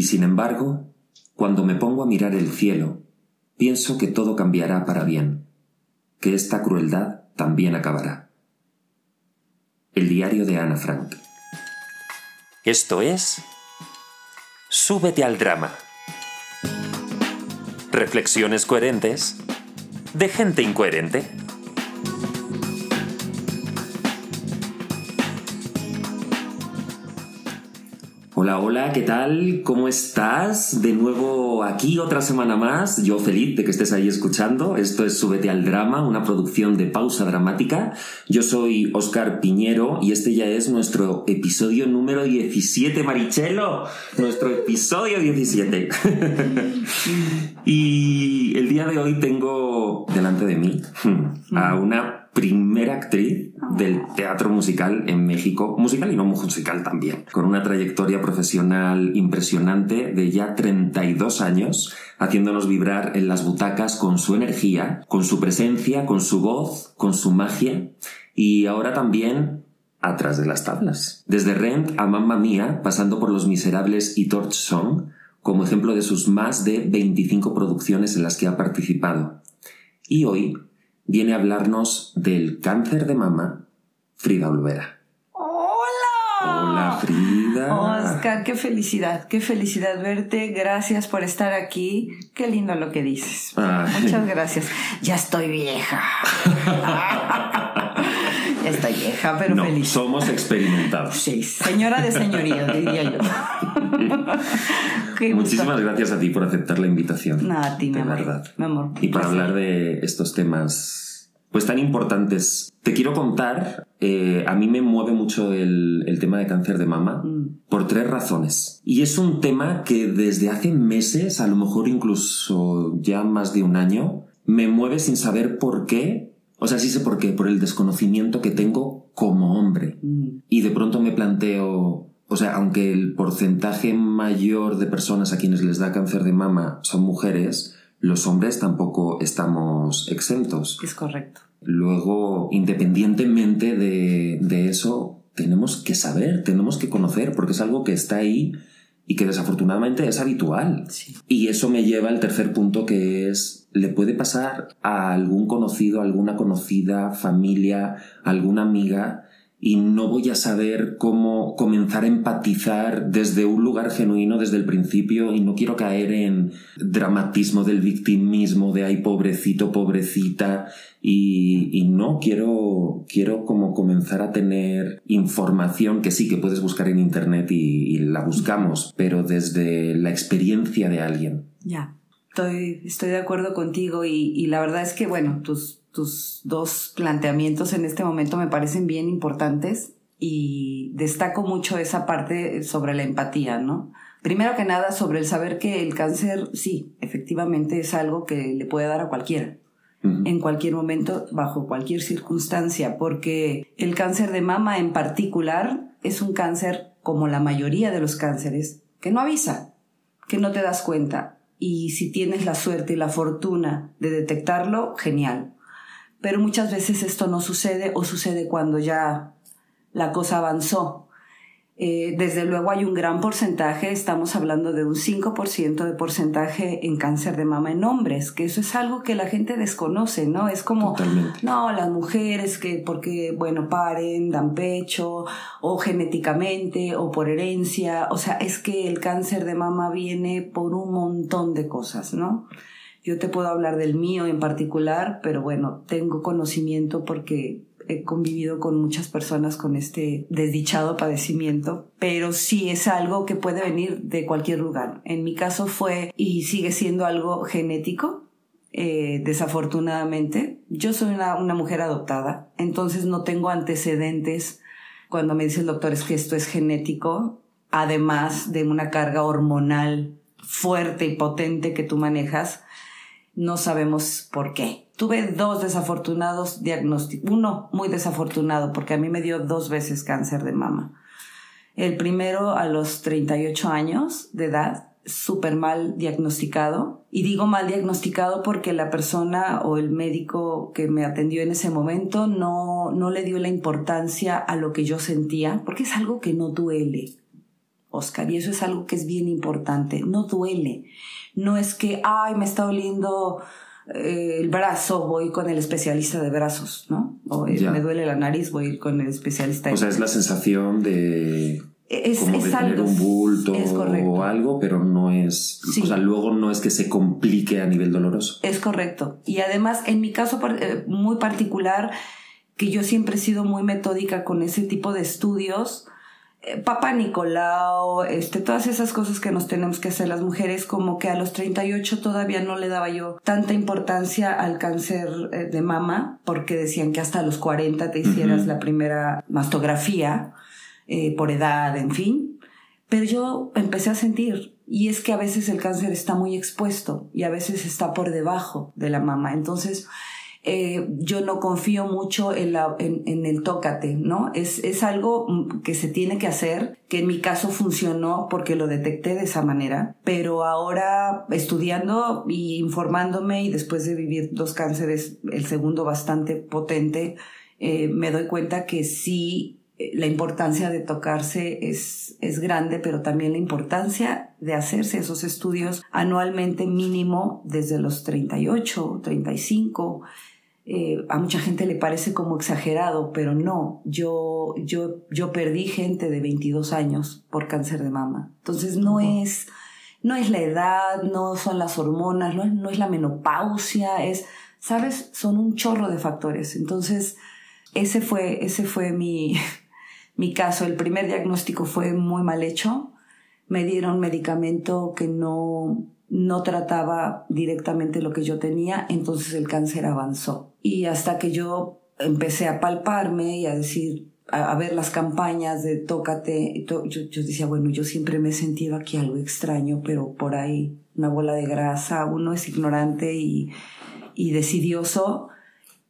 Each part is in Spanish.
Y sin embargo, cuando me pongo a mirar el cielo, pienso que todo cambiará para bien, que esta crueldad también acabará. El diario de Ana Frank. Esto es Súbete al drama. Reflexiones coherentes de gente incoherente. Hola, hola, ¿qué tal? ¿Cómo estás? De nuevo aquí otra semana más. Yo feliz de que estés ahí escuchando. Esto es Súbete al Drama, una producción de pausa dramática. Yo soy Oscar Piñero y este ya es nuestro episodio número 17, Marichelo. Nuestro episodio 17. y el día de hoy tengo delante de mí a una primera actriz del teatro musical en México, musical y no musical también, con una trayectoria profesional impresionante de ya 32 años, haciéndonos vibrar en las butacas con su energía, con su presencia, con su voz, con su magia y ahora también atrás de las tablas. Desde Rent a Mamma Mía, pasando por Los Miserables y Torch Song, como ejemplo de sus más de 25 producciones en las que ha participado. Y hoy viene a hablarnos del cáncer de mama Frida Olvera. ¡Hola! Hola Frida. Oscar, qué felicidad, qué felicidad verte. Gracias por estar aquí. Qué lindo lo que dices. Ay. Muchas gracias. Ya estoy vieja. estoy vieja, pero No, feliz. somos experimentados. Sí, señora de señoría, diría yo. Qué gusto. Muchísimas gracias a ti por aceptar la invitación. No, a ti, mi de amor. verdad. Mi amor. Y para Placer. hablar de estos temas pues tan importantes. Te quiero contar, eh, a mí me mueve mucho el, el tema de cáncer de mama Mm. por tres razones. Y es un tema que desde hace meses, a lo mejor incluso ya más de un año, me mueve sin saber por qué. O sea, sí sé por qué, por el desconocimiento que tengo como hombre. Mm. Y de pronto me planteo, o sea, aunque el porcentaje mayor de personas a quienes les da cáncer de mama son mujeres, los hombres tampoco estamos exentos. Es correcto. Luego, independientemente de, de eso, tenemos que saber, tenemos que conocer, porque es algo que está ahí y que desafortunadamente es habitual. Sí. Y eso me lleva al tercer punto que es, le puede pasar a algún conocido, alguna conocida, familia, alguna amiga, y no voy a saber cómo comenzar a empatizar desde un lugar genuino desde el principio y no quiero caer en dramatismo del victimismo, de ay pobrecito, pobrecita, y, no, quiero, quiero como comenzar a tener información que sí que puedes buscar en internet y, la buscamos, pero desde la experiencia de alguien. Ya, estoy, estoy de acuerdo contigo y la verdad es que, bueno, tus, tus dos planteamientos en este momento me parecen bien importantes y destaco mucho esa parte sobre la empatía, ¿no? Primero que nada, sobre el saber que el cáncer, sí, efectivamente es algo que le puede dar a cualquiera en cualquier momento, bajo cualquier circunstancia, porque el cáncer de mama en particular es un cáncer, como la mayoría de los cánceres, que no avisa, que no te das cuenta. Y si tienes la suerte y la fortuna de detectarlo, genial. Pero muchas veces esto no sucede o sucede cuando ya la cosa avanzó. Eh, desde luego hay un gran porcentaje, estamos hablando de un 5% de porcentaje en cáncer de mama en hombres, que eso es algo que la gente desconoce, ¿no? Es como, Totalmente. no, las mujeres que porque, bueno, paren, dan pecho, o genéticamente, o por herencia, o sea, es que el cáncer de mama viene por un montón de cosas, ¿no? Yo te puedo hablar del mío en particular, pero bueno, tengo conocimiento porque he convivido con muchas personas con este desdichado padecimiento, pero sí es algo que puede venir de cualquier lugar. En mi caso fue y sigue siendo algo genético, eh, desafortunadamente. Yo soy una, una mujer adoptada, entonces no tengo antecedentes cuando me dice el doctor es que esto es genético, además de una carga hormonal fuerte y potente que tú manejas, no sabemos por qué. Tuve dos desafortunados diagnósticos, uno muy desafortunado porque a mí me dio dos veces cáncer de mama. El primero a los 38 años de edad, súper mal diagnosticado. Y digo mal diagnosticado porque la persona o el médico que me atendió en ese momento no, no le dio la importancia a lo que yo sentía, porque es algo que no duele. Oscar, y eso es algo que es bien importante. No duele. No es que, ay, me está doliendo eh, el brazo, voy con el especialista de brazos, ¿no? O eh, me duele la nariz, voy con el especialista de O sea, es la sensación de es, como es de tener algo. un bulto o algo, pero no es, Sí. o sea, luego no es que se complique a nivel doloroso. Es correcto. Y además, en mi caso eh, muy particular, que yo siempre he sido muy metódica con ese tipo de estudios, eh, Papa Nicolau, este, todas esas cosas que nos tenemos que hacer las mujeres, como que a los 38 todavía no le daba yo tanta importancia al cáncer eh, de mama, porque decían que hasta los 40 te hicieras la primera mastografía, eh, por edad, en fin. Pero yo empecé a sentir, y es que a veces el cáncer está muy expuesto y a veces está por debajo de la mama. Entonces, eh, yo no confío mucho en, el tócate, ¿no? Es, es algo mm, que se tiene que hacer, que en mi caso funcionó porque lo detecté de esa manera, pero ahora estudiando y informándome y después de vivir dos cánceres, el segundo bastante potente, eh, me doy cuenta que sí eh, la importancia de tocarse es, es grande, pero también la importancia de hacerse esos estudios anualmente mínimo desde los 38, 35. Eh, a mucha gente le parece como exagerado, pero no. Yo, yo, yo perdí gente de 22 años por cáncer de mama. Entonces no es, no es la edad, no son las hormonas, no es, no es la menopausia, es, sabes, son un chorro de factores. Entonces, ese fue, ese fue mi, mi caso. El primer diagnóstico fue muy mal hecho. Me dieron medicamento que no, no trataba directamente lo que yo tenía, entonces el cáncer avanzó. Y hasta que yo empecé a palparme y a decir, a, ver las campañas de tócate, yo, yo decía, bueno, yo siempre me he sentido aquí algo extraño, pero por ahí una bola de grasa, uno es ignorante y, y decidioso,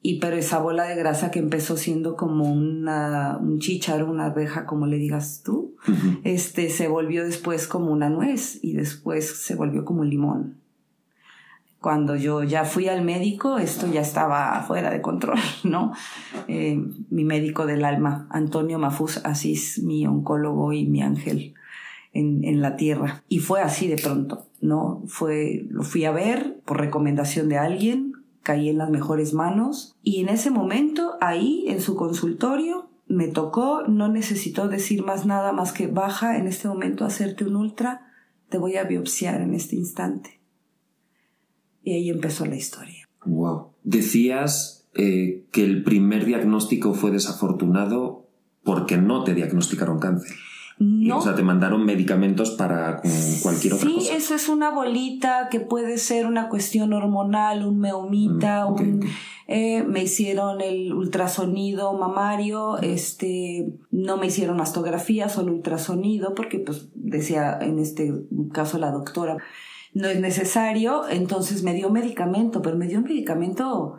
y pero esa bola de grasa que empezó siendo como una, un chícharo, una arveja, como le digas tú, este se volvió después como una nuez y después se volvió como un limón. Cuando yo ya fui al médico, esto ya estaba fuera de control, ¿no? Eh, mi médico del alma, Antonio Mafuz Asís, mi oncólogo y mi ángel en, en la tierra. Y fue así de pronto, ¿no? Fue, lo fui a ver por recomendación de alguien, caí en las mejores manos y en ese momento, ahí en su consultorio, me tocó, no necesitó decir más nada más que baja en este momento hacerte un ultra, te voy a biopsiar en este instante. Y ahí empezó la historia. Wow. Decías eh, que el primer diagnóstico fue desafortunado porque no te diagnosticaron cáncer. No, o sea, te mandaron medicamentos para cualquier otra sí, cosa. eso es una bolita que puede ser una cuestión hormonal, un meumita, Mm, un, eh, me hicieron el ultrasonido mamario, este, no me hicieron mastografía, solo ultrasonido, porque pues decía en este caso la doctora, no es necesario, entonces me dio medicamento, pero me dio un medicamento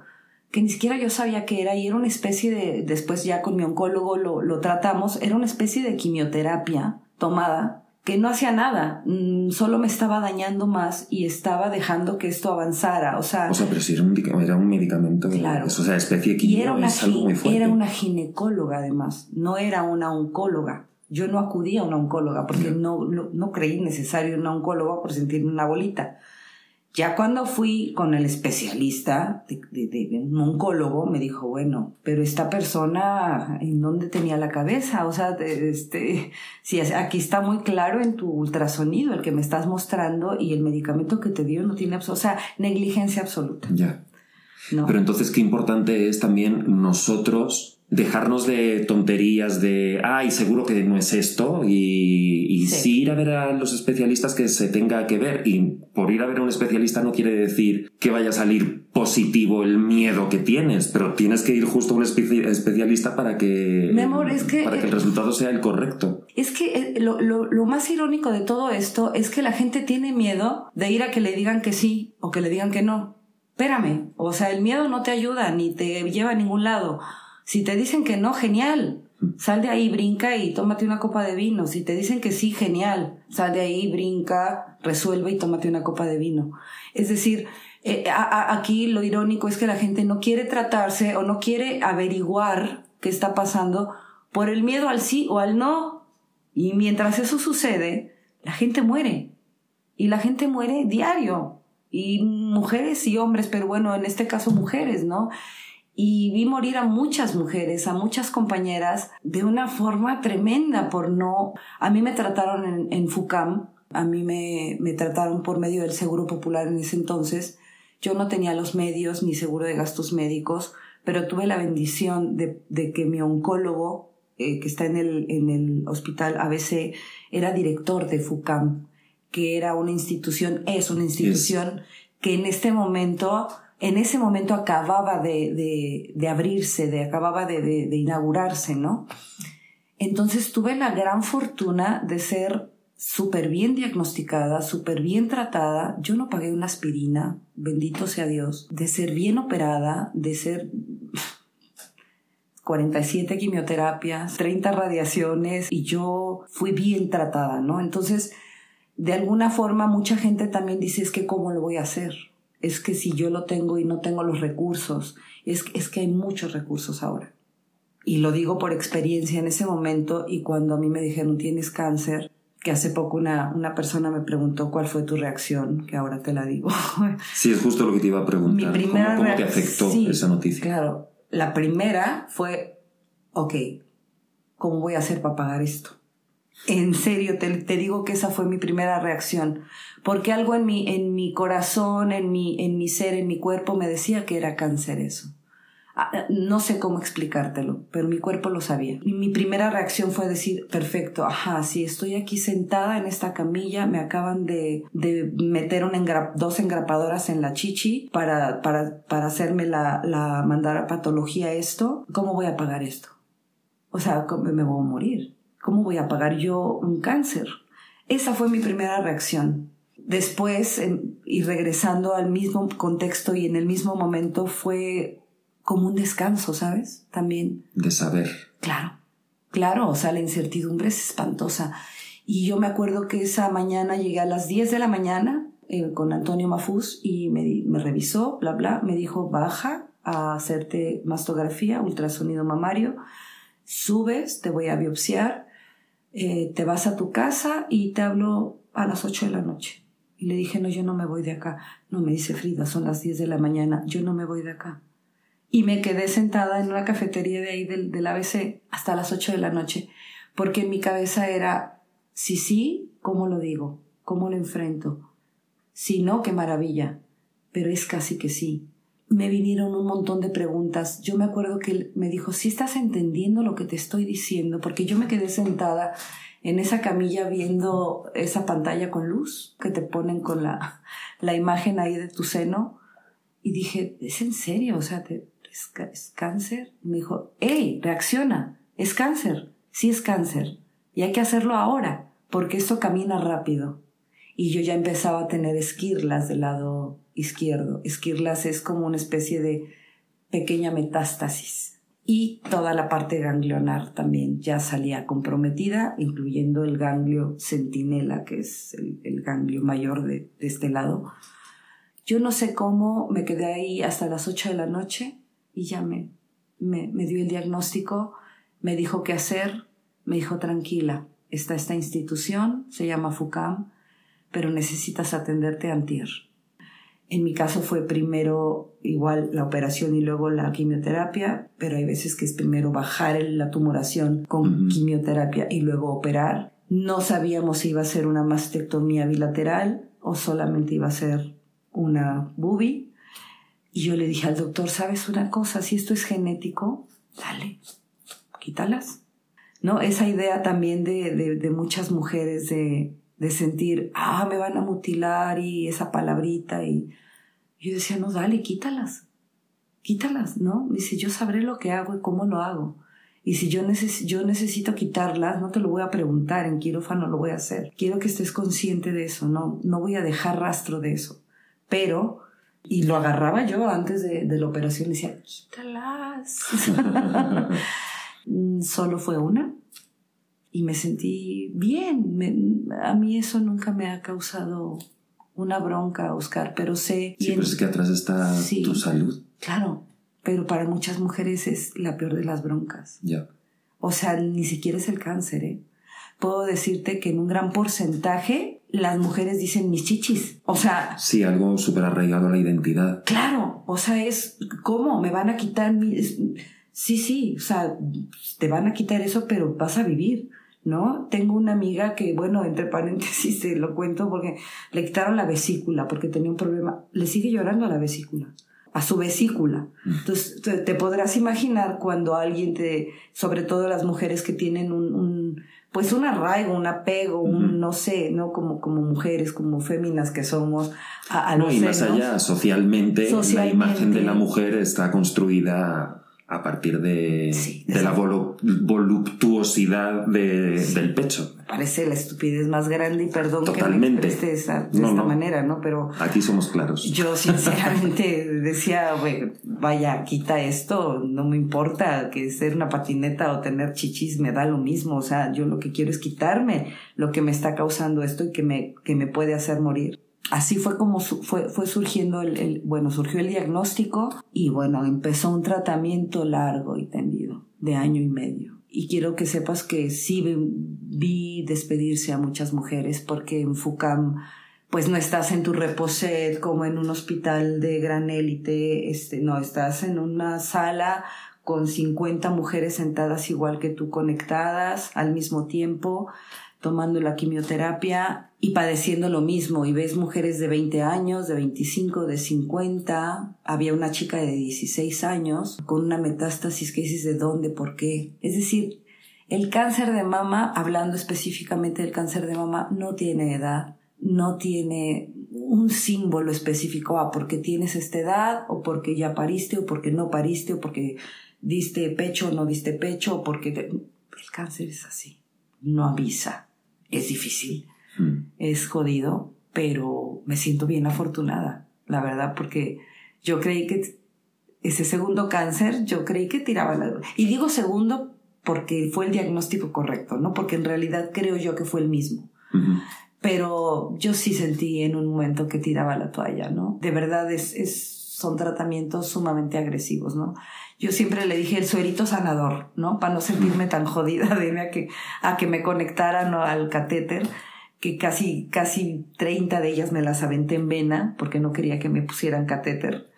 que ni siquiera yo sabía que era y era una especie de, después ya con mi oncólogo lo, lo tratamos, era una especie de quimioterapia tomada que no hacía nada, mm, solo me estaba dañando más y estaba dejando que esto avanzara, o sea, O sea, pero si era un, era un medicamento, Claro. o sea, especie y quimio era una, es algo gi- muy fuerte. era una ginecóloga además, no era una oncóloga. Yo no acudí a una oncóloga porque no, no, no creí necesario una oncóloga por sentirme una bolita. Ya cuando fui con el especialista, de, de- de- de un oncólogo, me dijo, bueno, pero esta persona, ¿en dónde tenía la cabeza? O sea, este, si es- aquí está muy claro en tu ultrasonido el que me estás mostrando y el medicamento que te dio no tiene, o sea, negligencia absoluta. Ya. ¿no? Pero entonces qué importante es también nosotros dejarnos de tonterías de, ay, seguro que no es esto, y, y Sí. sí. ir a ver a los especialistas que se tenga que ver. Y por ir a ver a un especialista no quiere decir que vaya a salir positivo el miedo que tienes, pero tienes que ir justo a un espe- especialista para que, Mi amor, es que- para que el resultado sea el correcto. Es que eh, lo, lo- lo más irónico de todo esto es que la gente tiene miedo de ir a que le digan que sí o que le digan que no. Espérame, o sea, el miedo no te ayuda ni te lleva a ningún lado. Si te dicen que no, genial. Sal de ahí, brinca y tómate una copa de vino. Si te dicen que sí, genial. Sal de ahí, brinca, resuelve y tómate una copa de vino. Es decir, eh, a- a- aquí lo irónico es que la gente no quiere tratarse o no quiere averiguar qué está pasando por el miedo al sí o al no. Y mientras eso sucede, la gente muere. Y la gente muere diario. Y mujeres y hombres, pero bueno, en este caso mujeres, ¿no? Y vi morir a muchas mujeres, a muchas compañeras, de una forma tremenda por no... A mí me trataron en, en FUCAM, a mí me, me trataron por medio del Seguro Popular en ese entonces. Yo no tenía los medios ni seguro de gastos médicos, pero tuve la bendición de, de que mi oncólogo, eh, que está en el, en el hospital ABC, era director de FUCAM, que era una institución, es una institución que en este momento, en ese momento acababa de, abrirse, de, acababa de, de inaugurarse, ¿no? Entonces tuve la gran fortuna de ser súper bien diagnosticada, súper bien tratada. Yo no pagué una aspirina, bendito sea Dios, de ser bien operada, de ser 47 quimioterapias, 30 radiaciones y yo fui bien tratada, ¿no? Entonces, de alguna forma mucha gente también dice, es que ¿cómo lo voy a hacer? Es que si yo lo tengo y no tengo los recursos, es, es que hay muchos recursos ahora. Y lo digo por experiencia en ese momento y cuando a mí me dijeron tienes cáncer, que hace poco una, una persona me preguntó cuál fue tu reacción, que ahora te la digo. Sí, es justo lo que te iba a preguntar. Mi primera ¿Cómo, cómo te afectó sí, esa noticia? Claro, la primera fue, ok, ¿cómo voy a hacer para pagar esto? En serio, te, te digo que esa fue mi primera reacción, porque algo en mi, en mi corazón, en mi, en mi ser, en mi cuerpo me decía que era cáncer eso. Ah, No sé cómo explicártelo, pero mi cuerpo lo sabía. Y mi primera reacción fue decir, perfecto, ajá, sí, estoy aquí sentada en esta camilla, me acaban de, de meter dos engrapadoras en la chichi para, para, para hacerme la, la mandar a patología esto. ¿Cómo voy a pagar esto? O sea, ¿cómo me voy a morir. ¿Cómo voy a pagar yo un cáncer? Esa fue mi primera reacción. Después, y regresando al mismo contexto y en el mismo momento, fue como un descanso, ¿sabes? También, De saber. claro, claro, o sea, la incertidumbre es espantosa. Y yo me acuerdo que esa mañana llegué a las 10 de la mañana eh, con Antonio Mafuz y me, me revisó, bla, bla, me dijo, baja a hacerte mastografía, ultrasonido mamario, subes, te voy a biopsiar, eh, te vas a tu casa y te hablo a las 8 de la noche. Y le dije, no, yo no me voy de acá. No, me dice Frida, son las 10 de la mañana, yo no me voy de acá. Y me quedé sentada en una cafetería de ahí del, del ABC hasta las 8 de la noche, porque mi cabeza era, si sí, ¿cómo lo digo? ¿Cómo lo enfrento? Si no, qué maravilla. Pero es casi que sí. Me vinieron un montón de preguntas. Yo me acuerdo que él me dijo, si estás entendiendo lo que te estoy diciendo, porque yo me quedé sentada en esa camilla viendo esa pantalla con luz que te ponen con la, la imagen ahí de tu seno y dije, ¿es en serio? O sea, ¿te- ¿es, es cáncer? Me dijo, ¡Ey, reacciona! Es cáncer. Sí es cáncer. Y hay que hacerlo ahora, porque esto camina rápido. Y yo ya empezaba a tener esquirlas del lado izquierdo. Esquirlas es como una especie de pequeña metástasis. Y toda la parte ganglionar también ya salía comprometida, incluyendo el ganglio centinela, que es el, ganglio mayor de, este lado. Yo no sé cómo me quedé ahí hasta las 8 de la noche y ya me, me, me dio el diagnóstico, me dijo qué hacer, me dijo tranquila, está esta institución, se llama FUCAM, pero necesitas atenderte antier. En mi caso fue primero igual la operación y luego la quimioterapia, pero hay veces que es primero bajar la tumoración con quimioterapia y luego operar. No sabíamos si iba a ser una mastectomía bilateral o solamente iba a ser una boobie. Y yo le dije al doctor, ¿sabes una cosa? Si esto es genético, dale, quítalas. ¿No? Esa idea también de, de, de muchas mujeres de, de sentir, ah, me van a mutilar y esa palabrita. Y yo decía, no, dale, quítalas. Quítalas, ¿no? Dice, yo sabré lo que hago y cómo lo hago. Y si yo, neces yo necesito quitarlas, no te lo voy a preguntar, en quirófano lo voy a hacer. Quiero que estés consciente de eso, no, no voy a dejar rastro de eso. Pero, y lo agarraba yo antes de, de la operación, decía, quítalas. Mm, Solo fue una y me sentí bien. Me- a mí eso nunca me ha causado una bronca, Oscar, pero sé... Sí, en- pero es que atrás está Sí. tu salud. Claro, pero para muchas mujeres es la peor de las broncas. Ya. O sea, ni siquiera es el cáncer, ¿eh? puedo decirte que en un gran porcentaje las mujeres dicen mis chichis. O sea, Sí, algo súper arraigado a la identidad. claro, o sea, es cómo me van a quitar mis... Sí, sí, o sea, te van a quitar eso, pero vas a vivir. ¿No? Tengo una amiga que, bueno, entre paréntesis te lo cuento porque le quitaron la vesícula porque tenía un problema. Le sigue llorando a la vesícula, a su vesícula. Entonces, te, te podrás imaginar cuando alguien te, sobre todo las mujeres que tienen un, un pues un arraigo, un apego, un, no sé, ¿no? Como, como mujeres, como féminas que somos, a, a No, los y más allá, socialmente, Socialmente. la imagen de la mujer está construida a partir de, Sí, de la volu- voluptuosidad de- Sí. del pecho. Parece la estupidez más grande y perdón Totalmente. que me exprese esa- de No, esta no. manera, ¿no? Pero Aquí somos claros. Yo sinceramente decía, "Güey, vaya, quita esto, no me importa que ser una patineta o tener chichis me da lo mismo, o sea, yo lo que quiero es quitarme lo que me está causando esto y que me, que me puede hacer morir. Así fue como fue, fue surgiendo el, bueno, surgió el diagnóstico y bueno, empezó un tratamiento largo y tendido, de año y medio. Y quiero que sepas que sí vi, vi despedirse a muchas mujeres porque en FUCAM pues no estás en tu reposet como en un hospital de gran élite, este, no, estás en una sala con 50 mujeres sentadas igual que tú conectadas al mismo tiempo, tomando la quimioterapia y padeciendo lo mismo. Y ves mujeres de 20 años, de 25, de 50. Había una chica de 16 años con una metástasis que dices de dónde, por qué. Es decir, el cáncer de mama, hablando específicamente del cáncer de mama, no tiene edad, no tiene un símbolo específico, ah, porque tienes esta edad, o porque ya pariste, o porque no pariste, o porque diste pecho o no diste pecho, o porque... te- El cáncer es así, no avisa, es difícil, Mm. es jodido, pero me siento bien afortunada, la verdad, porque yo creí que ese segundo cáncer, yo creí que tiraba la... Y digo segundo porque fue el diagnóstico correcto, ¿no? Porque en realidad creo yo que fue el mismo. Pero yo sí sentí en un momento que tiraba la toalla, ¿no? De verdad es, es, son tratamientos sumamente agresivos, ¿no? Yo siempre le dije el suerito sanador, ¿no? Para no sentirme tan jodida de a que, a que me conectaran al catéter, que casi, casi 30 de ellas me las aventé en vena porque no quería que me pusieran catéter.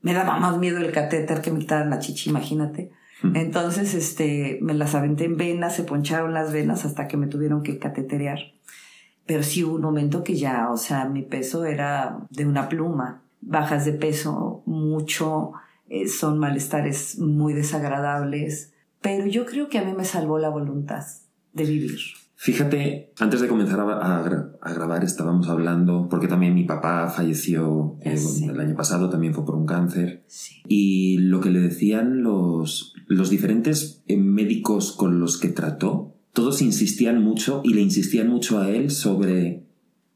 Me daba más miedo el catéter que me quitaran la chichi, imagínate. Entonces, este, me las aventé en venas, se poncharon las venas hasta que me tuvieron que cateterear. Pero sí hubo un momento que ya, o sea, mi peso era de una pluma. Bajas de peso mucho, eh, son malestares muy desagradables. Pero yo creo que a mí me salvó la voluntad de vivir. Fíjate, antes de comenzar a, a gra- a grabar estábamos hablando, porque también mi papá falleció eh, Sí. el año pasado, también fue por un cáncer. Sí. Y lo que le decían los, los diferentes eh, médicos con los que trató, todos insistían mucho y le insistían mucho a él sobre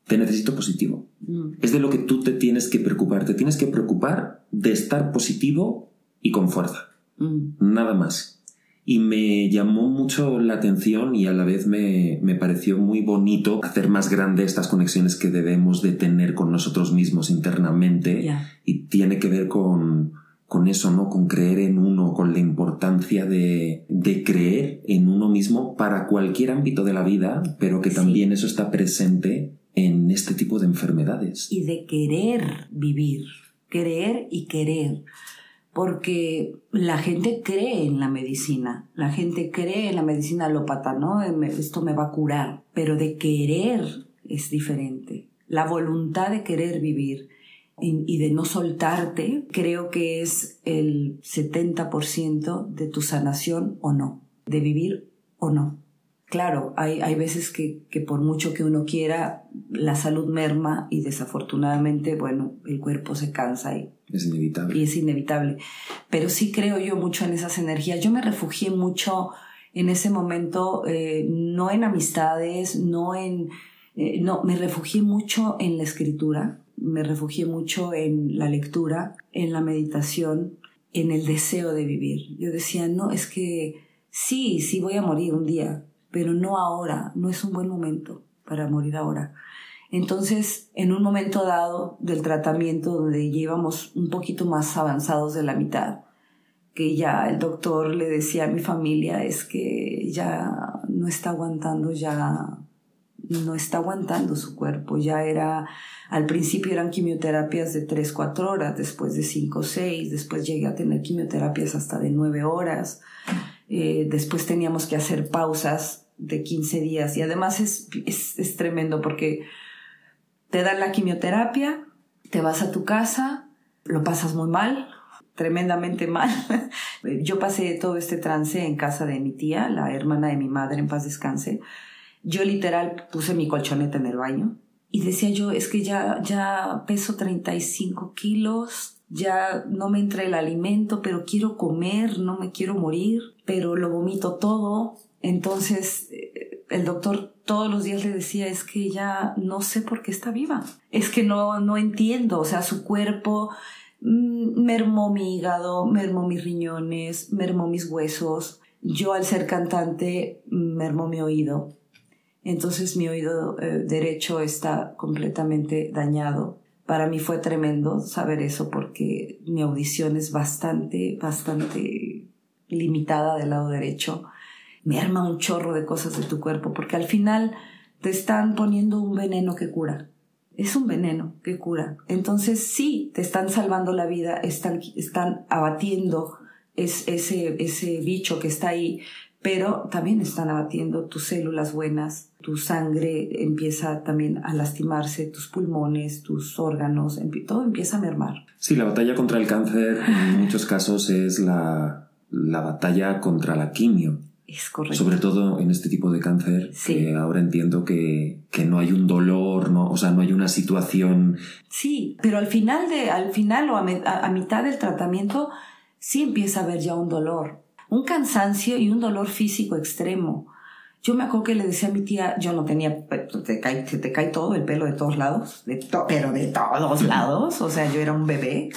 te necesito positivo. Mm, Es de lo que tú te tienes que preocupar. Te tienes que preocupar de estar positivo y con fuerza. mm, Nada más. Y me llamó mucho la atención y a la vez me, me pareció muy bonito hacer más grande estas conexiones que debemos de tener con nosotros mismos internamente ya. y tiene que ver con, con eso, ¿no? Con creer en uno, con la importancia de, de creer en uno mismo para cualquier ámbito de la vida, pero que Sí. también eso está presente en este tipo de enfermedades. y de querer vivir, creer y querer, porque la gente cree en la medicina, la gente cree en la medicina alópata, ¿no? Eh, Esto me va a curar, pero de querer es diferente. La voluntad de querer vivir y de no soltarte, creo que es el 70% de tu sanación o no, de vivir o no. Claro, hay, hay veces que, que por mucho que uno quiera, la salud merma y desafortunadamente, bueno, el cuerpo se cansa y, Es inevitable. y es inevitable. Pero sí creo yo mucho en esas energías. Yo me refugié mucho en ese momento, eh, no en amistades, no en... eh, no, me refugié mucho en la escritura, me refugié mucho en la lectura, en la meditación, en el deseo de vivir. Yo decía, no, es que sí, sí voy a morir un día, pero no ahora, no es un buen momento para morir ahora. Entonces, en un momento dado del tratamiento donde llevamos un poquito más avanzados de la mitad, que ya el doctor le decía a mi familia es que ya no está aguantando, ya no está aguantando su cuerpo, ya era, al principio eran quimioterapias de 3, 4 horas, después de 5, 6, después llegué a tener quimioterapias hasta de 9 horas, eh, después teníamos que hacer pausas de 15 días y además es, es, es tremendo porque te dan la quimioterapia, te vas a tu casa, lo pasas muy mal, tremendamente mal. Yo pasé todo este trance en casa de mi tía, la hermana de mi madre, en paz descanse. Yo literal puse mi colchoneta en el baño y decía yo, es que ya, ya peso 35 kilos, ya no me entra el alimento, pero quiero comer, no me quiero morir, pero lo vomito todo. Entonces eh, el doctor todos los días le decía, es que ya no sé por qué está viva, es que no, no entiendo, o sea, su cuerpo mm, mermó mi hígado, mermó mis riñones, mermó mis huesos. Yo al ser cantante mermó mi oído. Entonces mi oído eh, derecho está completamente dañado. Para mí fue tremendo saber eso porque mi audición es bastante, bastante limitada del lado derecho me arma un chorro de cosas de tu cuerpo, porque al final te están poniendo un veneno que cura. Es un veneno que cura. Entonces sí, te están salvando la vida, están, están abatiendo ese, ese bicho que está ahí, pero también están abatiendo tus células buenas, tu sangre empieza también a lastimarse, tus pulmones, tus órganos, todo empieza a mermar. Sí, la batalla contra el cáncer en muchos casos es la, la batalla contra la quimio. Es correcto. Sobre todo en este tipo de cáncer, que ahora entiendo que, que, no hay un dolor, no, o sea, no hay una situación. Sí, pero al final de, al final o a, a, mitad del tratamiento, sí empieza a haber ya un dolor, un cansancio y un dolor físico extremo. Yo me acuerdo que le decía a mi tía, yo no tenía, te cae, te cae todo el pelo de todos lados, de pero de todos lados, o sea, yo era un bebé.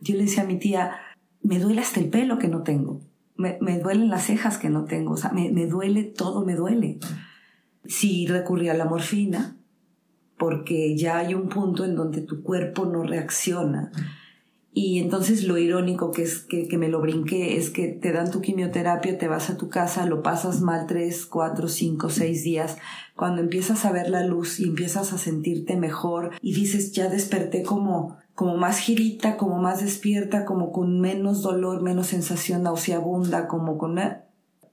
Yo le decía a mi tía, me duele hasta el pelo que no tengo me, duelen las cejas que no tengo, o sea, me, me duele, todo me duele. Si recurrí a la morfina, porque ya hay un punto en donde tu cuerpo no reacciona. Y entonces lo irónico que es que, que, me lo brinqué es que te dan tu quimioterapia, te vas a tu casa, lo pasas mal tres, cuatro, cinco, seis días. Cuando empiezas a ver la luz y empiezas a sentirte mejor y dices, ya desperté como como más girita, como más despierta, como con menos dolor, menos sensación nauseabunda, como con...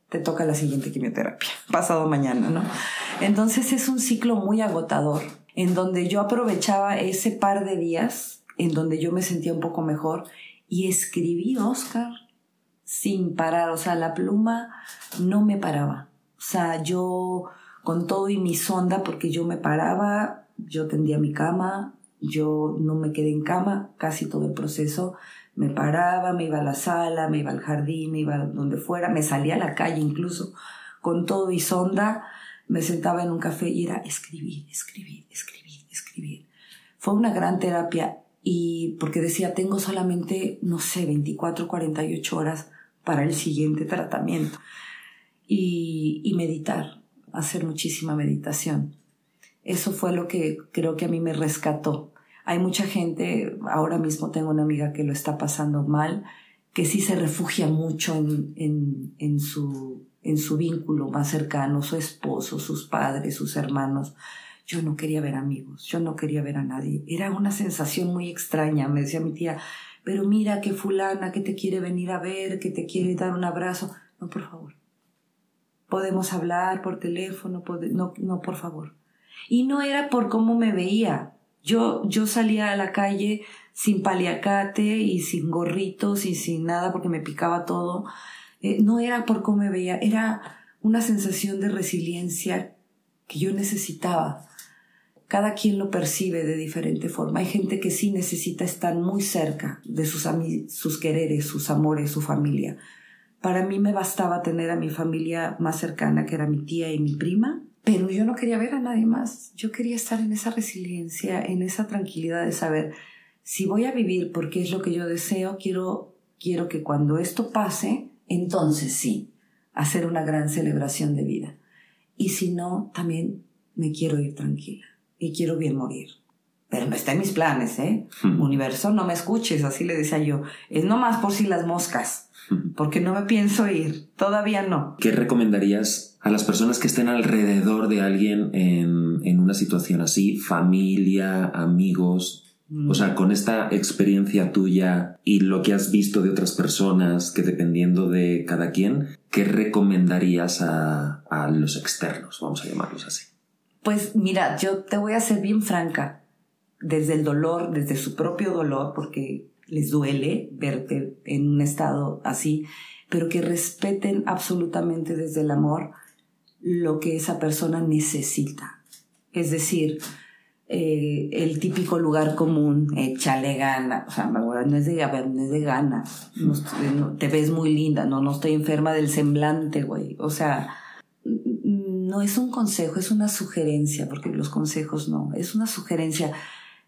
te toca la siguiente quimioterapia, pasado mañana, ¿no? Entonces es un ciclo muy agotador, en donde yo aprovechaba ese par de días, en donde yo me sentía un poco mejor, y escribí, Oscar, sin parar, o sea, la pluma no me paraba. O sea, yo con todo y mi sonda, porque yo me paraba, yo tendía mi cama, yo no me quedé en cama casi todo el proceso. Me paraba, me iba a la sala, me iba al jardín, me iba donde fuera, me salía a la calle incluso con todo y sonda. Me sentaba en un café y era escribir, escribir, escribir, escribir. Fue una gran terapia y porque decía, tengo solamente, no sé, 24, 48 horas para el siguiente tratamiento. Y, meditar, hacer muchísima meditación. Eso fue lo que creo que a mí me rescató. Hay mucha gente, ahora mismo tengo una amiga que lo está pasando mal, que sí se refugia mucho en, en, su, en su vínculo más cercano, su esposo, sus padres, sus hermanos. Yo no quería ver amigos, yo no quería ver a nadie. Era una sensación muy extraña, me decía mi tía, pero mira que fulana que te quiere venir a ver, que te quiere dar un abrazo. No, por favor. Podemos hablar por teléfono, no, no, por favor. Y no era por cómo me veía. Yo, yo salía a la calle sin paliacate y sin gorritos y sin nada porque me picaba todo. Eh, no era por cómo me veía, era una sensación de resiliencia que yo necesitaba. Cada quien lo percibe de diferente forma. Hay gente que sí necesita estar muy cerca de sus, sus quereres, sus amores, su familia. Para mí me bastaba tener a mi familia más cercana, que era mi tía y mi prima, pero yo no quería ver a nadie más. Yo quería estar en esa resiliencia, en esa tranquilidad de saber si voy a vivir porque es lo que yo deseo, quiero, quiero que cuando esto pase, entonces sí, hacer una gran celebración de vida. Y si no, también me quiero ir tranquila y quiero bien morir. pero no está en mis planes, ¿eh? Hmm. Universo, no me escuches, así le decía yo. Es nomás por si las moscas, porque no me pienso ir, todavía no. ¿Qué recomendarías a las personas que estén alrededor de alguien en, en una situación así? Familia, amigos. O sea, con esta experiencia tuya y lo que has visto de otras personas, que dependiendo de cada quien, ¿qué recomendarías a, a los externos? Vamos a llamarlos así. Pues mira, yo te voy a ser bien franca. Desde el dolor, desde su propio dolor, porque les duele verte en un estado así, pero que respeten absolutamente desde el amor lo que esa persona necesita. Es decir, eh, el típico lugar común, échale gana, o sea, no es de, no es de gana, no te ves muy linda, no, no estoy enferma del semblante, güey, o sea, no es un consejo, es una sugerencia, porque los consejos no, es una sugerencia.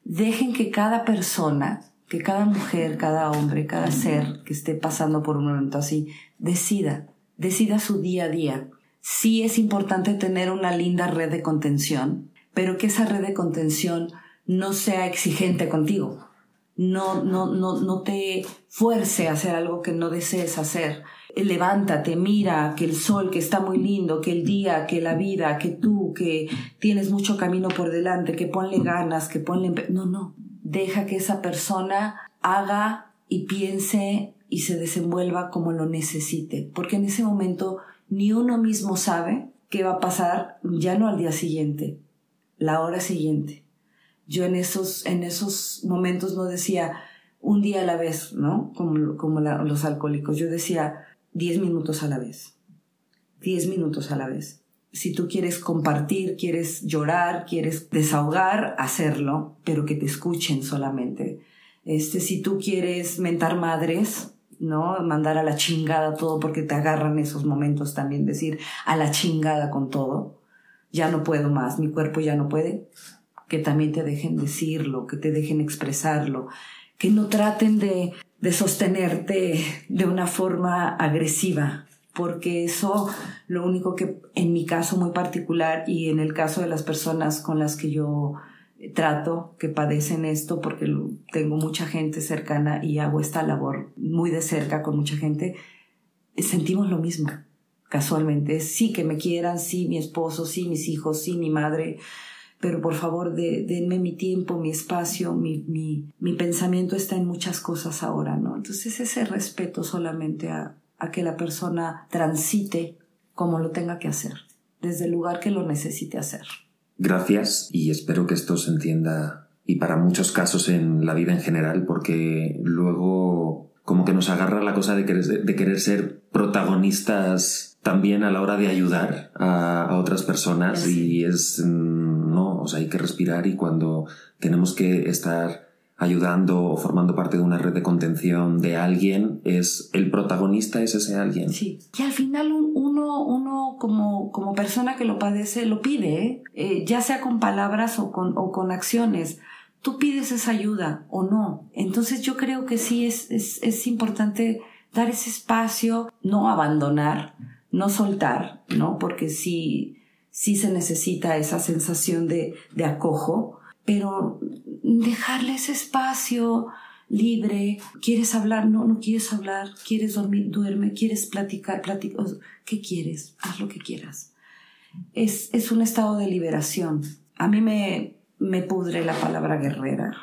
Dejen que cada persona, que cada mujer, cada hombre, cada ser que esté pasando por un momento así, decida, decida su día a día. Sí es importante tener una linda red de contención, pero que esa red de contención no sea exigente contigo. No, no, no, no te fuerce a hacer algo que no desees hacer. Levántate, mira que el sol, que está muy lindo, que el día, que la vida, que tú, que tienes mucho camino por delante, que ponle ganas, que ponle... No, no. Deja que esa persona haga y piense y se desenvuelva como lo necesite. Porque en ese momento ni uno mismo sabe qué va a pasar ya no al día siguiente, la hora siguiente. Yo en esos, en esos momentos no decía un día a la vez, ¿no? Como, como los alcohólicos. Yo decía diez minutos a la vez. Diez minutos a la vez. Si tú quieres compartir, quieres llorar, quieres desahogar, hacerlo, pero que te escuchen solamente. Este, si tú quieres mentar madres, ¿no? Mandar a la chingada todo porque te agarran esos momentos también, decir a la chingada con todo. Ya no puedo más, mi cuerpo ya no puede. Que también te dejen decirlo, que te dejen expresarlo, que no traten de, de sostenerte de una forma agresiva, porque eso lo único que en mi caso muy particular y en el caso de las personas con las que yo trato que padecen esto porque tengo mucha gente cercana y hago esta labor muy de cerca con mucha gente, sentimos lo mismo, casualmente. Sí que me quieran, sí mi esposo, sí mis hijos, sí mi madre, pero por favor de- denme mi tiempo, mi espacio, mi, mi, mi pensamiento está en muchas cosas ahora, ¿no? Entonces ese respeto solamente a, a que la persona transite como lo tenga que hacer, desde el lugar que lo necesite hacer. Gracias y espero que esto se entienda y para muchos casos en la vida en general porque luego como que nos agarra la cosa de querer, de querer ser protagonistas también a la hora de ayudar a, a otras personas Sí. y es mm, no, o sea, hay que respirar y cuando tenemos que estar ayudando o formando parte de una red de contención de alguien es el protagonista es ese alguien. Sí. Y al final un- uno, uno como, como persona que lo padece lo pide, ¿eh? Eh, ya sea con palabras o con, o con acciones. Tú pides esa ayuda o no. Entonces yo creo que sí es, es, es importante dar ese espacio, no abandonar, no soltar, ¿no? Porque sí, sí se necesita esa sensación de, de acojo, pero dejarle ese espacio libre, quieres hablar, no, no quieres hablar, quieres dormir, duerme, quieres platicar, platicar, ¿qué quieres? Haz lo que quieras. Es, es un estado de liberación. A mí me, me pudre la palabra guerrera,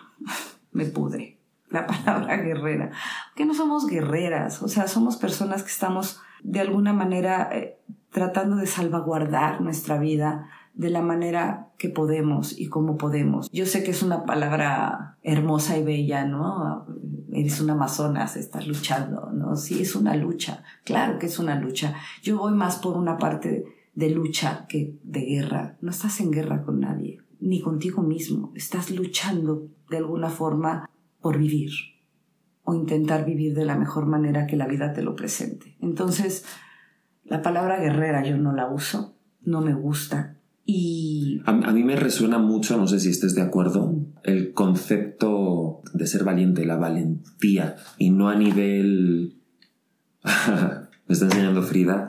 me pudre la palabra guerrera, que no somos guerreras, o sea, somos personas que estamos de alguna manera eh, tratando de salvaguardar nuestra vida de la manera que podemos y como podemos. Yo sé que es una palabra hermosa y bella, ¿no? Eres una amazonas, estás luchando, ¿no? Sí, es una lucha, claro que es una lucha. Yo voy más por una parte de lucha que de guerra. No estás en guerra con nadie, ni contigo mismo. Estás luchando de alguna forma por vivir o intentar vivir de la mejor manera que la vida te lo presente. Entonces, la palabra guerrera yo no la uso, no me gusta, y A, a mí me resuena mucho, no sé si estés de acuerdo, el concepto de ser valiente, la valentía, y no a nivel... me está enseñando Frida.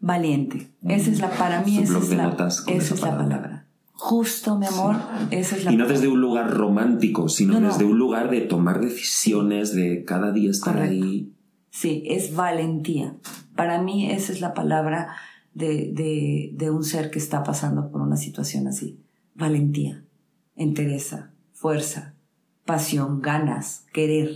valiente. Esa es la, para mí esa es la, esa es la palabra. Justo, mi amor, esa es la Y no desde un lugar romántico, sino No, no. desde un lugar de tomar decisiones, de cada día estar Correcto. ahí. Sí, es valentía. Para mí esa es la palabra de, de, de un ser que está pasando por una situación así. Valentía, entereza, fuerza, pasión, ganas, querer.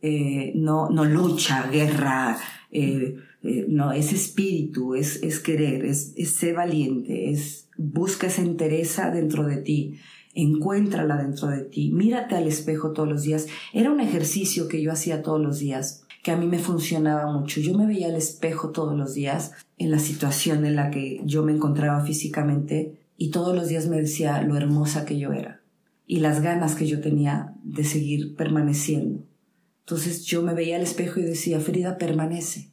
Eh, no, no lucha, guerra, eh, eh, no, es espíritu, es, es querer, es, es ser valiente, es busca esa entereza dentro de ti, encuéntrala dentro de ti, mírate al espejo todos los días. Era un ejercicio que yo hacía todos los días, que a mí me funcionaba mucho. Yo me veía al espejo todos los días en la situación en la que yo me encontraba físicamente y todos los días me decía lo hermosa que yo era y las ganas que yo tenía de seguir permaneciendo. Entonces yo me veía al espejo y decía, Frida, permanece,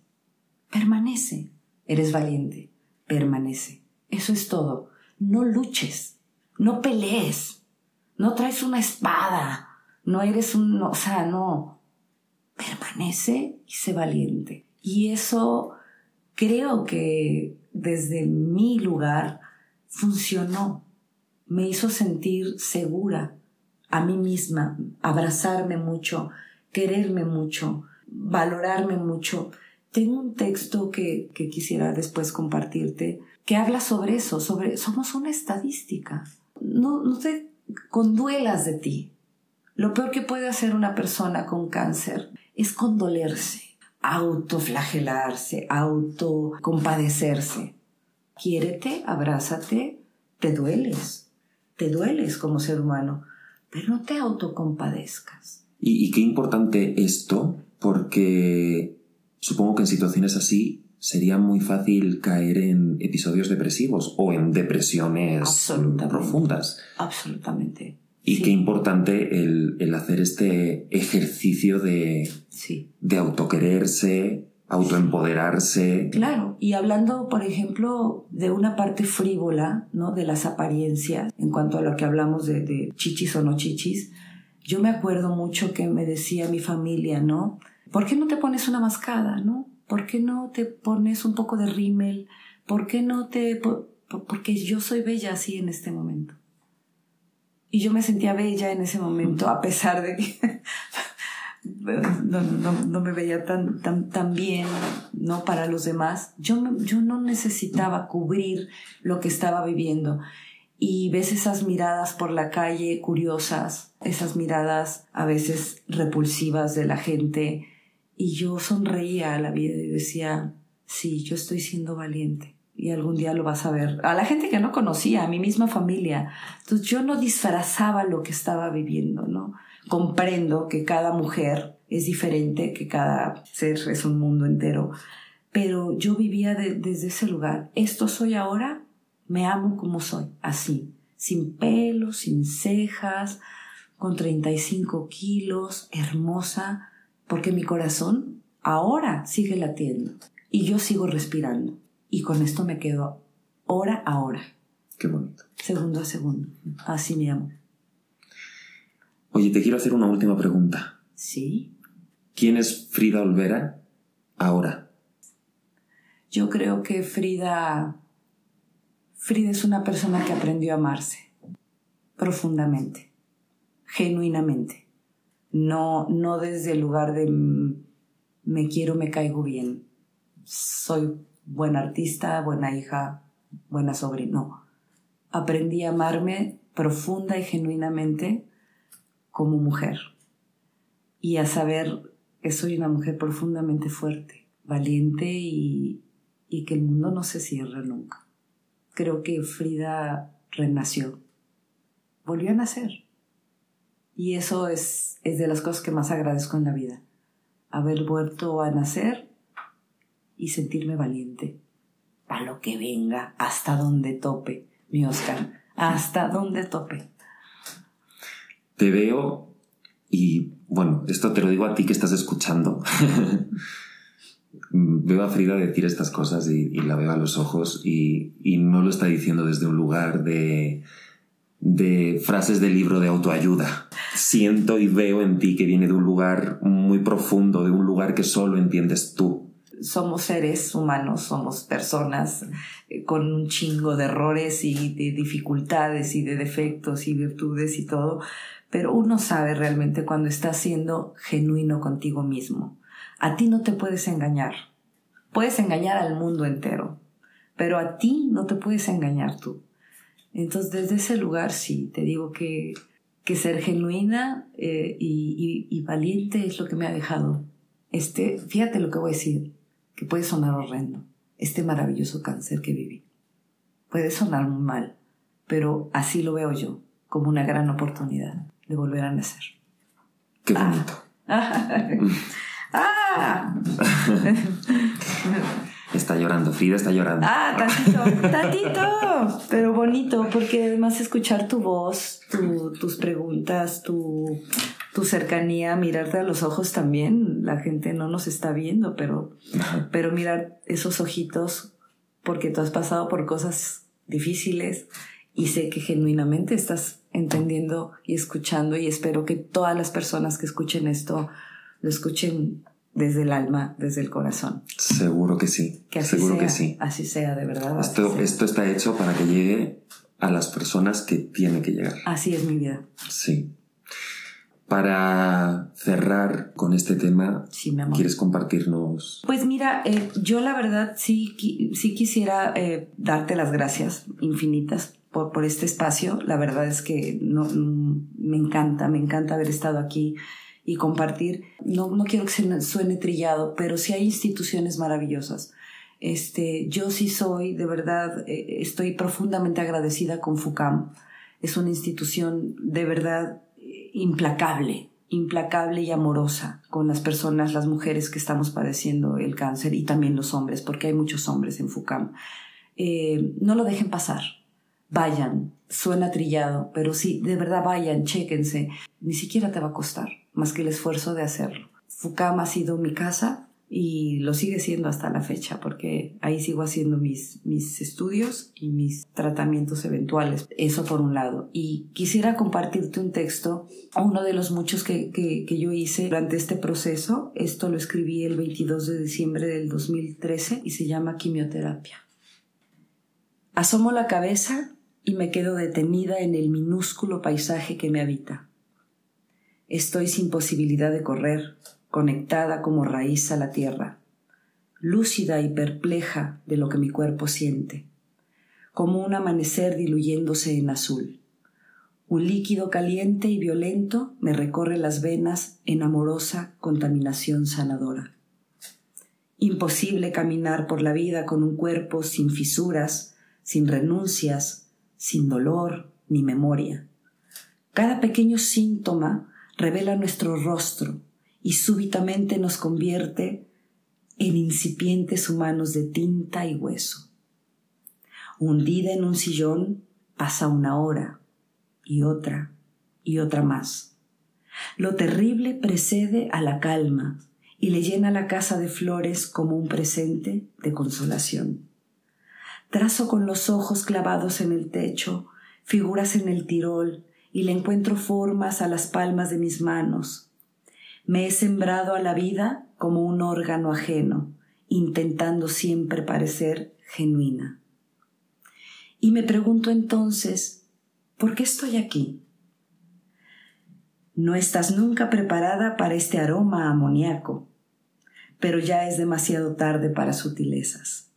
permanece, eres valiente, permanece. Eso es todo. No luches, no pelees, no traes una espada, no eres un, o sea, no, permanece y sé valiente. Y eso creo que desde mi lugar funcionó, me hizo sentir segura a mí misma, abrazarme mucho, quererme mucho, valorarme mucho. Tengo un texto que, quisiera después compartirte que habla sobre eso, sobre somos una estadística. No, no te conduelas de ti. Lo peor que puede hacer una persona con cáncer es condolerse, autoflagelarse, autocompadecerse. Quiérete, abrázate, te dueles, te dueles como ser humano, pero no te autocompadezcas. Y, y qué importante esto, porque supongo que en situaciones así sería muy fácil caer en episodios depresivos o en depresiones Absolutamente. profundas. Absolutamente. Y Sí, qué importante el, el hacer este ejercicio de, Sí, de autoquererse, autoempoderarse. claro. Y hablando, por ejemplo, de una parte frívola, ¿no? De las apariencias, en cuanto a lo que hablamos de, de chichis o no chichis, yo me acuerdo mucho que me decía mi familia, ¿no? ¿Por qué no te pones una mascada, no? ¿Por qué no te pones un poco de rímel? ¿Por qué no te...? por- por- porque yo soy bella así en este momento. Y yo me sentía bella en ese momento, a pesar de que no, no- no me veía tan, tan, tan bien ¿no? para los demás. Yo, yo no necesitaba cubrir lo que estaba viviendo. Y ves esas miradas por la calle curiosas, esas miradas a veces repulsivas de la gente. Y yo sonreía a la vida y decía, sí, yo estoy siendo valiente. Y algún día lo vas a ver. A la gente que no conocía, a mi misma familia. Entonces yo no disfrazaba lo que estaba viviendo, ¿no? Comprendo que cada mujer es diferente, que cada ser es un mundo entero. Pero yo vivía de- desde ese lugar. Esto soy ahora, me amo como soy, así. Sin pelo, sin cejas, con 35 kilos, hermosa, porque mi corazón ahora sigue latiendo y yo sigo respirando. Y con esto me quedo hora a hora, Qué bonito. segundo a segundo. Así me amo. Oye, te quiero hacer una última pregunta. Sí. ¿Quién es Frida Olvera ahora? Yo creo que Frida, Frida es una persona que aprendió a amarse profundamente, genuinamente. No, no desde el lugar de mm, me quiero, me caigo bien. Soy buena artista, buena hija, buena sobrina. No. Aprendí a amarme profunda y genuinamente como mujer. Y a saber que soy una mujer profundamente fuerte, valiente y, y que el mundo no se cierra nunca. Creo que Frida renació, volvió a nacer. Y eso es, es de las cosas que más agradezco en la vida. Haber vuelto a nacer y sentirme valiente. A lo que venga, hasta donde tope, mi Oscar. Hasta donde tope. Te veo y, bueno, esto te lo digo a ti que estás escuchando. veo a Frida decir estas cosas y, y la veo a los ojos y, y no lo está diciendo desde un lugar de, de frases de libro de autoayuda. Siento y veo en ti que viene de un lugar muy profundo, de un lugar que solo entiendes tú. somos seres humanos, somos personas eh, con un chingo de errores y de dificultades y de defectos y virtudes y todo, pero uno sabe realmente cuando está siendo genuino contigo mismo. A ti no te puedes engañar. Puedes engañar al mundo entero, pero a ti no te puedes engañar tú. Entonces, desde ese lugar sí, te digo que, que ser genuina eh, y, y, y valiente es lo que me ha dejado. Este, fíjate lo que voy a decir, que puede sonar horrendo, este maravilloso cáncer que viví. Puede sonar muy mal, pero así lo veo yo, como una gran oportunidad de volver a nacer. Qué bonito. ¡Ah! Está llorando, Frida está llorando. Ah, tantito, tantito, pero bonito, porque además escuchar tu voz, tu- tus preguntas, tu, tu cercanía, mirarte a los ojos también, la gente no nos está viendo, pero, pero mirar esos ojitos, porque tú has pasado por cosas difíciles y sé que genuinamente estás entendiendo y escuchando y espero que todas las personas que escuchen esto lo escuchen desde el alma, desde el corazón. Seguro que sí. Que así Seguro sea, que sí. Así sea, de verdad. Esto, está hecho para que llegue a las personas que tiene que llegar. Así es mi vida. Sí. Para cerrar con este tema, Sí, mi amor. ¿quieres compartirnos? Pues mira, eh, yo la verdad sí, qui- sí quisiera eh, darte las gracias infinitas por, por este espacio. La verdad es que no, mm, me encanta, me encanta haber estado aquí y compartir. No, no quiero que suene trillado, pero sí hay instituciones maravillosas. Este, yo sí soy, de verdad, eh, estoy profundamente agradecida con FUCAM. Es una institución de verdad implacable, implacable y amorosa con las personas, las mujeres que estamos padeciendo el cáncer y también los hombres, porque hay muchos hombres en FUCAM. Eh, no lo dejen pasar. Vayan, suena trillado, pero sí, de verdad vayan, chéquense. Ni siquiera te va a costar, más que el esfuerzo de hacerlo. FUCAM ha sido mi casa y lo sigue siendo hasta la fecha, porque ahí sigo haciendo mis, mis estudios y mis tratamientos eventuales. Eso por un lado. Y quisiera compartirte un texto, uno de los muchos que, que, que yo hice durante este proceso. Esto lo escribí el 22 de diciembre del 2013 y se llama Quimioterapia. Asomo la cabeza y me quedo detenida en el minúsculo paisaje que me habita. Estoy sin posibilidad de correr, conectada como raíz a la tierra, lúcida y perpleja de lo que mi cuerpo siente, como un amanecer diluyéndose en azul. Un líquido caliente y violento me recorre las venas en amorosa contaminación sanadora. Imposible caminar por la vida con un cuerpo sin fisuras, sin renuncias, sin dolor ni memoria. Cada pequeño síntoma revela nuestro rostro y súbitamente nos convierte en incipientes humanos de tinta y hueso. Hundida en un sillón pasa una hora y otra y otra más. Lo terrible precede a la calma y le llena la casa de flores como un presente de consolación. Trazo con los ojos clavados en el techo figuras en el tirol y le encuentro formas a las palmas de mis manos. Me he sembrado a la vida como un órgano ajeno, intentando siempre parecer genuina. Y me pregunto entonces, ¿por qué estoy aquí? No estás nunca preparada para este aroma amoníaco, pero ya es demasiado tarde para sutilezas.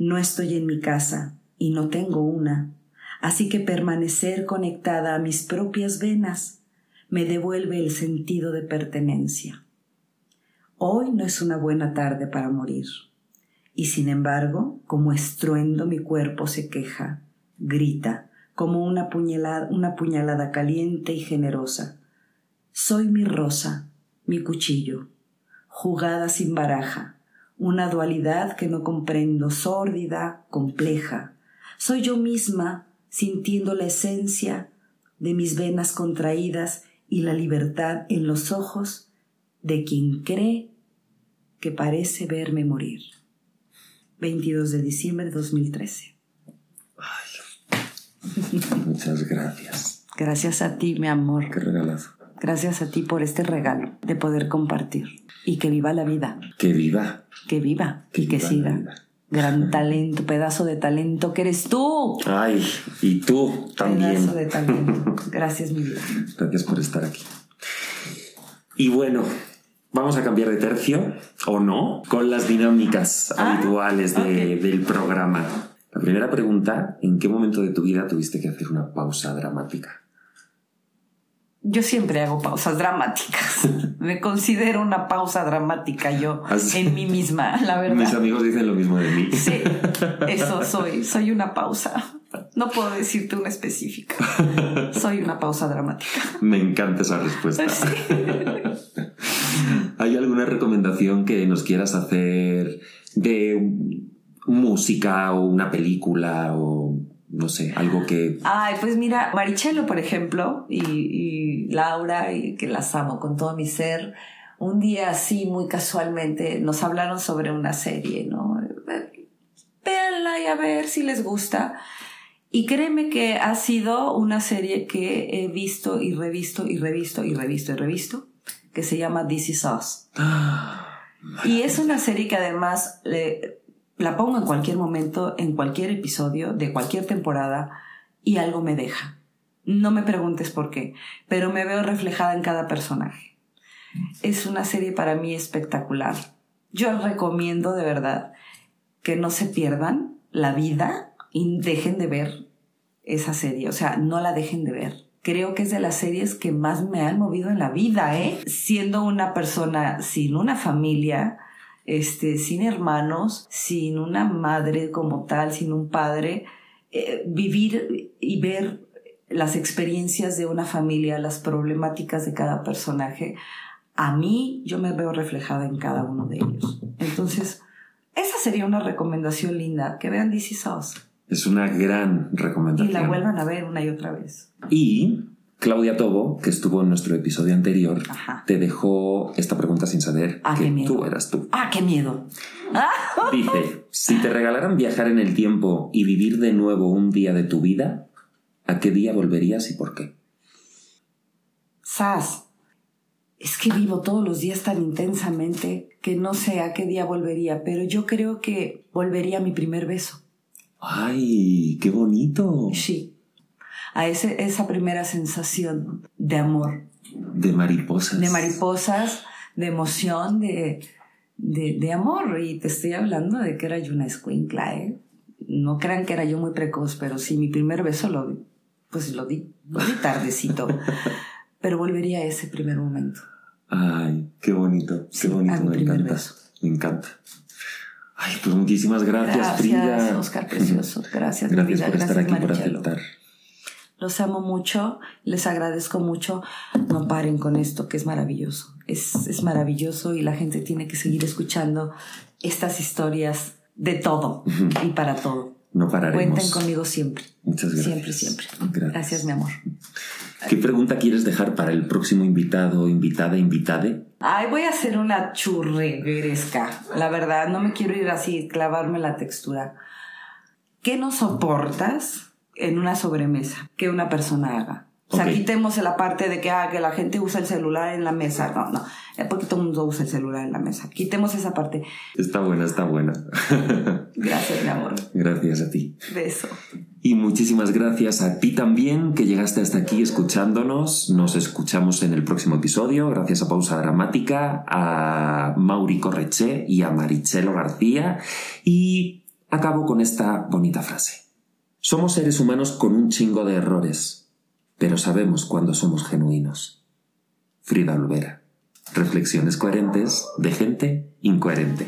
No estoy en mi casa y no tengo una, así que permanecer conectada a mis propias venas me devuelve el sentido de pertenencia. Hoy no es una buena tarde para morir, y sin embargo, como estruendo mi cuerpo se queja, grita, como una puñalada, una puñalada caliente y generosa. Soy mi rosa, mi cuchillo, jugada sin baraja, una dualidad que no comprendo, sórdida, compleja. Soy yo misma sintiendo la esencia de mis venas contraídas y la libertad en los ojos de quien cree que parece verme morir. 22 de diciembre de 2013. Muchas gracias. Gracias a ti, mi amor. Qué regalazo. Gracias a ti por este regalo de poder compartir. Y que viva la vida. Que viva. Que viva. Que y que viva siga. vida. Gran talento, pedazo de talento que eres tú. Ay, y tú también. Pedazo de talento. Gracias, mi vida. Gracias por estar aquí. Y bueno, vamos a cambiar de tercio, o no, con las dinámicas Ah, habituales de- del programa. La primera pregunta, ¿en qué momento de tu vida tuviste que hacer una pausa dramática? Yo siempre hago pausas dramáticas. Me considero una pausa dramática yo Así- en mí misma, la Mis verdad. amigos dicen lo mismo de mí. Sí, eso soy. Soy una pausa. No puedo decirte una específica. Soy una pausa dramática. Me encanta esa respuesta. Sí. ¿Hay alguna recomendación que nos quieras hacer de música o una película o no sé, algo que... Ay, pues mira, Marichelo, por ejemplo, y, y Laura, y que las amo con todo mi ser, un día así, muy casualmente, nos hablaron sobre una serie, ¿no? Véanla y a ver si les gusta. Y créeme que ha sido una serie que he visto y revisto y revisto y revisto y revisto, que se llama This Is Us. Y es una serie que además le- la pongo en cualquier momento, en cualquier episodio, de cualquier temporada, y algo me deja. No me preguntes por qué, pero me veo reflejada en cada personaje. Es una serie para mí espectacular. Yo recomiendo de verdad que no se pierdan la vida y dejen de ver esa serie. O sea, no la dejen de ver. Creo que es de las series que más me han movido en la vida, ¿eh? Siendo una persona sin una familia, este, sin hermanos, sin una madre como tal, sin un padre, eh, vivir y ver las experiencias de una familia, las problemáticas de cada personaje, a mí yo me veo reflejada en cada uno de ellos. Entonces, esa sería una recomendación linda, que vean Is Us Es una gran y recomendación. la vuelvan a ver una y otra vez. Y Claudia Tobo, que estuvo en nuestro episodio anterior, Ajá. te dejó esta pregunta sin saber Ah, que qué miedo. tú eras tú. ¡Ah, qué miedo! Dice, si te regalaran viajar en el tiempo y vivir de nuevo un día de tu vida, ¿a qué día volverías y por qué? Sas, es que vivo todos los días tan intensamente que no sé a qué día volvería, pero yo creo que volvería a mi primer beso. ¡Ay, qué bonito! Sí. A ese, esa primera sensación de amor, De mariposas. de mariposas, de emoción, de, de, de amor. Y te estoy hablando de que era yo una escuincla, ¿eh? No crean que era yo muy precoz, pero sí, mi primer beso lo di, pues lo di, lo di tardecito. pero volvería a ese primer momento. Ay, qué bonito, qué Sí, bonito, me encanta. beso. Me encanta. Ay, pues muchísimas gracias, Gracias, Frida. Oscar Precioso. Gracias, mi Gracias vida. por estar Gracias, aquí, por aceptar. Los amo mucho, les agradezco mucho. No paren con esto, que es maravilloso. Es, es maravilloso y la gente tiene que seguir escuchando estas historias de todo y para todo. No pararemos. Cuenten conmigo siempre. Muchas gracias. Siempre, siempre. Gracias. Gracias, mi amor. ¿Qué pregunta quieres dejar para el próximo invitado, invitada, invitade? Ay, voy a hacer una churregueresca. La verdad, no me quiero ir así, clavarme la textura. ¿Qué no soportas en una sobremesa que una persona haga? O sea, quitemos la parte de que, ah, que la gente usa el celular en la mesa. No, no. Es porque todo el mundo usa el celular en la mesa. Quitemos esa parte. Está buena, está buena. Gracias, mi amor. gracias a ti. Beso. Y muchísimas gracias a ti también que llegaste hasta aquí escuchándonos. Nos escuchamos en el próximo episodio. Gracias a Pausa Dramática, a Mauri Correche y a Marichelo García. Y acabo con esta bonita frase. Somos seres humanos con un chingo de errores, pero sabemos cuándo somos genuinos. Frida Olvera. Reflexiones coherentes de gente incoherente.